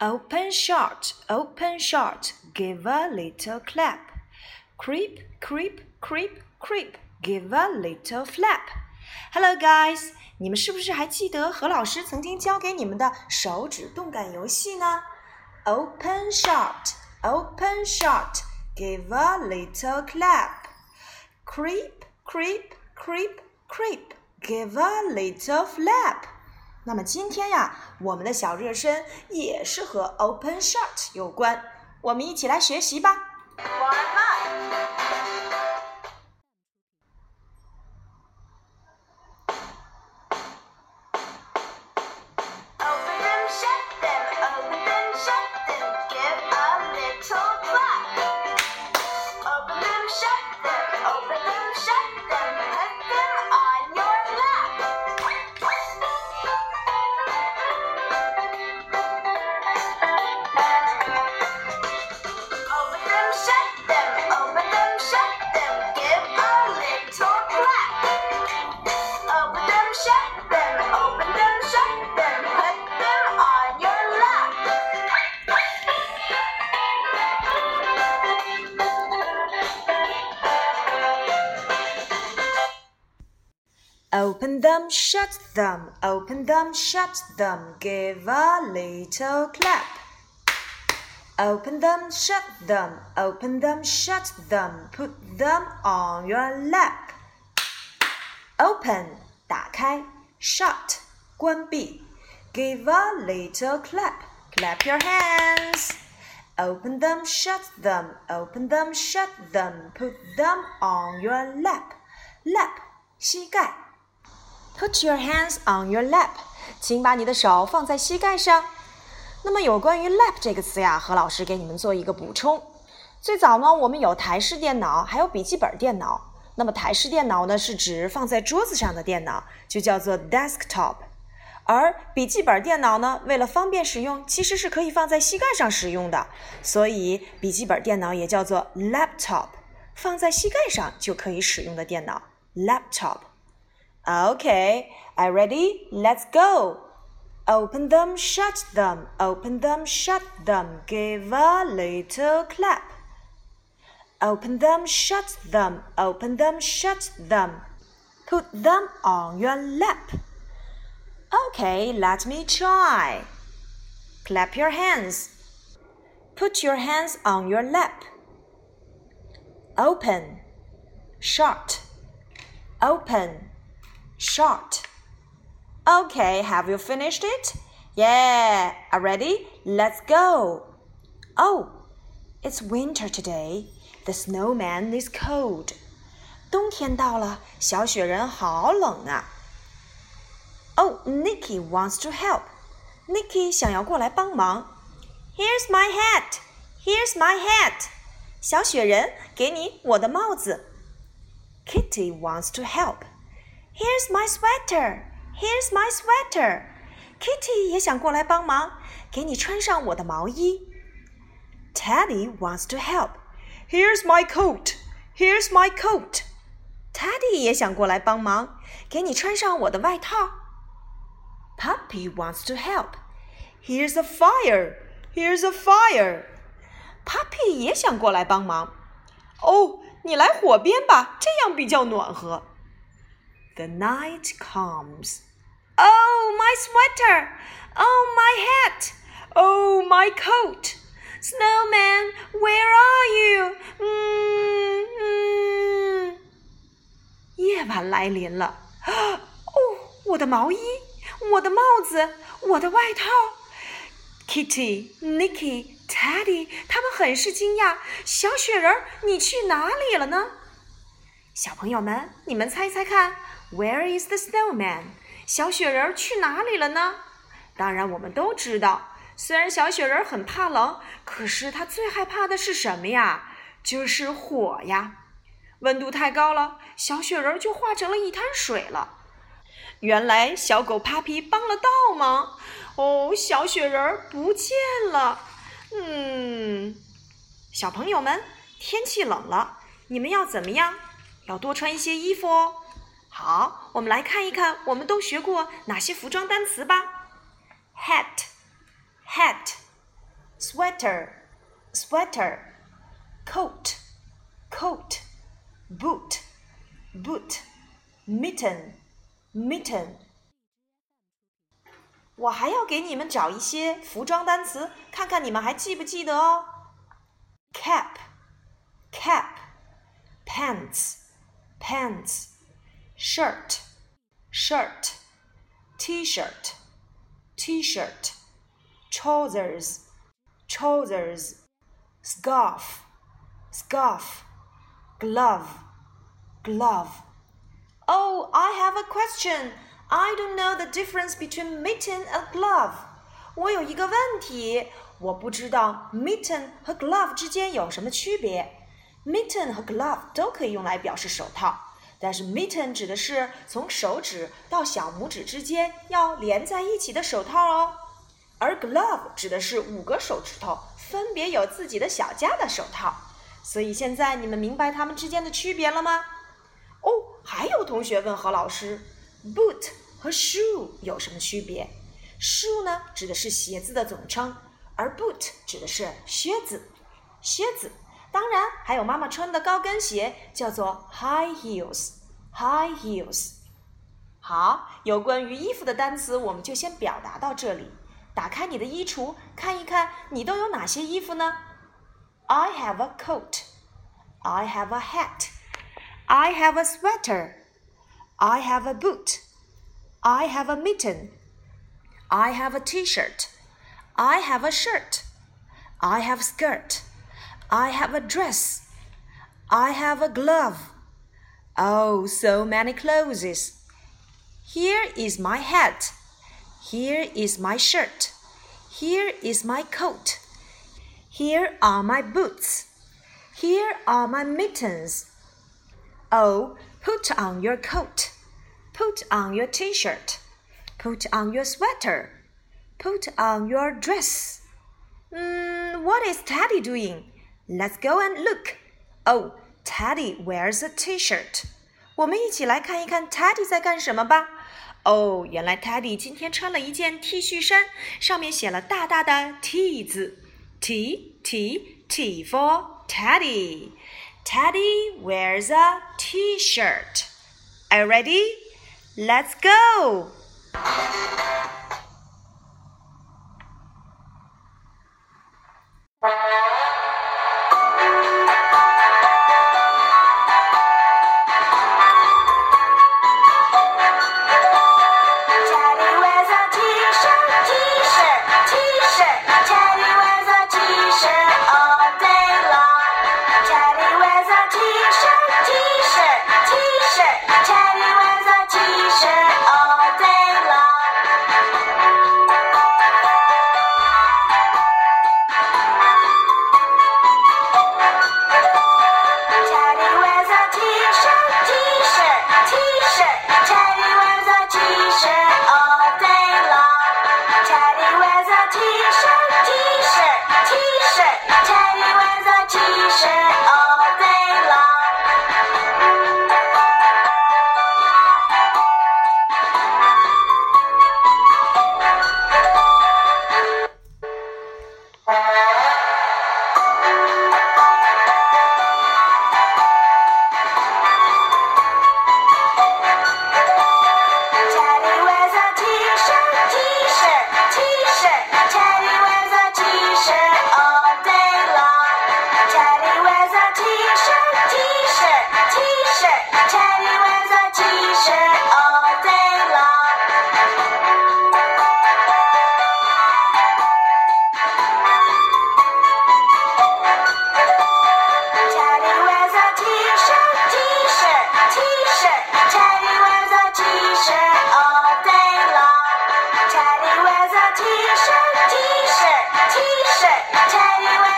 Open short, open short, give a little clap. Creep, creep, creep, creep, give a little flap. Hello, guys，你们是不是还记得何老师曾经教给你们的手指动感游戏呢？Open short, open short, give a little clap. Creep, creep, creep, creep, give a little flap. 那么今天呀，我们的小热身也是和 open shot 有关，我们一起来学习吧。One, them, shut them, open them, shut them, give a little clap. Open them, shut them, open them, shut them, put them on your lap. Open 打开，shut 关闭，give a little clap, clap your hands. Open them, shut them, open them, shut them, put them on your lap. Lap 膝盖。 Put your hands on your lap，请把你的手放在膝盖上。那么有关于 lap 这个词呀，何老师给你们做一个补充。最早呢，我们有台式电脑，还有笔记本电脑。那么台式电脑呢，是指放在桌子上的电脑，就叫做 desktop。而笔记本电脑呢，为了方便使用，其实是可以放在膝盖上使用的。所以笔记本电脑也叫做 laptop，放在膝盖上就可以使用的电脑 laptop。Okay, are ready? Let's go. Open them, shut them, open them, shut them, give a little clap. Open them, shut them, open them, shut them, put them on your lap. Okay, let me try. Clap your hands. Put your hands on your lap. Open, shut, open short. Okay, have you finished it? Yeah, are ready? Let's go. Oh, it's winter today. The snowman is cold. 冬天到了，小雪人好冷啊。Oh, Nicky wants to help. Nicky 想要过来帮忙。Here's my hat. Here's my hat. 小雪人，给你我的帽子。Kitty wants to help. Here's my sweater. Here's my sweater. Kitty 也想过来帮忙，给你穿上我的毛衣。Teddy wants to help. Here's my coat. Here's my coat. Teddy 也想过来帮忙，给你穿上我的外套。Puppy wants to help. Here's a fire. Here's a fire. Puppy 也想过来帮忙。哦，你来火边吧，这样比较暖和。 the night comes. Oh, my sweater! Oh, my hat! Oh, my coat! Snowman, where are you? 嗯嗯。夜晚来临了。哦，我的毛衣，我的帽子，我的外套。Kitty, Nicky, Teddy，他们很是惊讶。小雪人，你去哪里了呢？小朋友们，你们猜猜看。 Where is the snowman？小雪人去哪里了呢？当然，我们都知道，虽然小雪人很怕冷，可是他最害怕的是什么呀？就是火呀！温度太高了，小雪人就化成了一滩水了。原来小狗帕皮帮了倒忙，哦，小雪人不见了。嗯，小朋友们，天气冷了，你们要怎么样？要多穿一些衣服哦。好，我们来看一看，我们都学过哪些服装单词吧。Hat，hat，sweater, sweater, coat, coat, boot, boot, mitten, mitten。我还要给你们找一些服装单词，看看你们还记不记得哦。cap, cap, pants, pants, shirt, shirt, t-shirt, t-shirt, trousers, trousers, scarf, scarf, glove, glove. Oh, I have a question. I don't know the difference between mitten and glove. 我有一个问题，我不知道 mitten 和 glove 之间有什么区别。mitten 和 glove 都可以用来表示手套， 但是 mitten 指的是从手指到小拇指之间要连在一起的手套哦，而 glove 指的是五个手指头分别有自己的小家的手套。所以现在你们明白它们之间的区别了吗？哦，还有同学问何老师。Boot 和 shoe 有什么区别？shoe 呢，指的是鞋子的总称，而 boot 指的是靴子。靴子，当然还有妈妈穿的高跟鞋，叫做 high heels。high heels。好，有关于衣服的单词，我们就先表达到这里。打开你的衣橱，看一看你都有哪些衣服呢？I have a coat. I have a hat. I have a sweater. I have a boot. I have a mitten. I have a t-shirt. I have a shirt. I have skirt. I have a dress. I have a glove. Oh, so many clothes. Here is my hat. Here is my shirt. Here is my coat. Here are my boots. Here are my mittens. Oh, Put on your coat. Put on your t shirt. Put on your sweater. Put on your dress. Mm, what is Teddy doing? Let's go and look. Oh, Teddy wears a t shirt. 我们一起来看一看 Teddy 在干什么吧。哦，原来 Teddy 今天穿了一件 T 恤衫，上面写了大大的 T 字，T T T for Teddy。Teddy wears a t shirt. Are you ready? Let's go! T-shirt, Teddy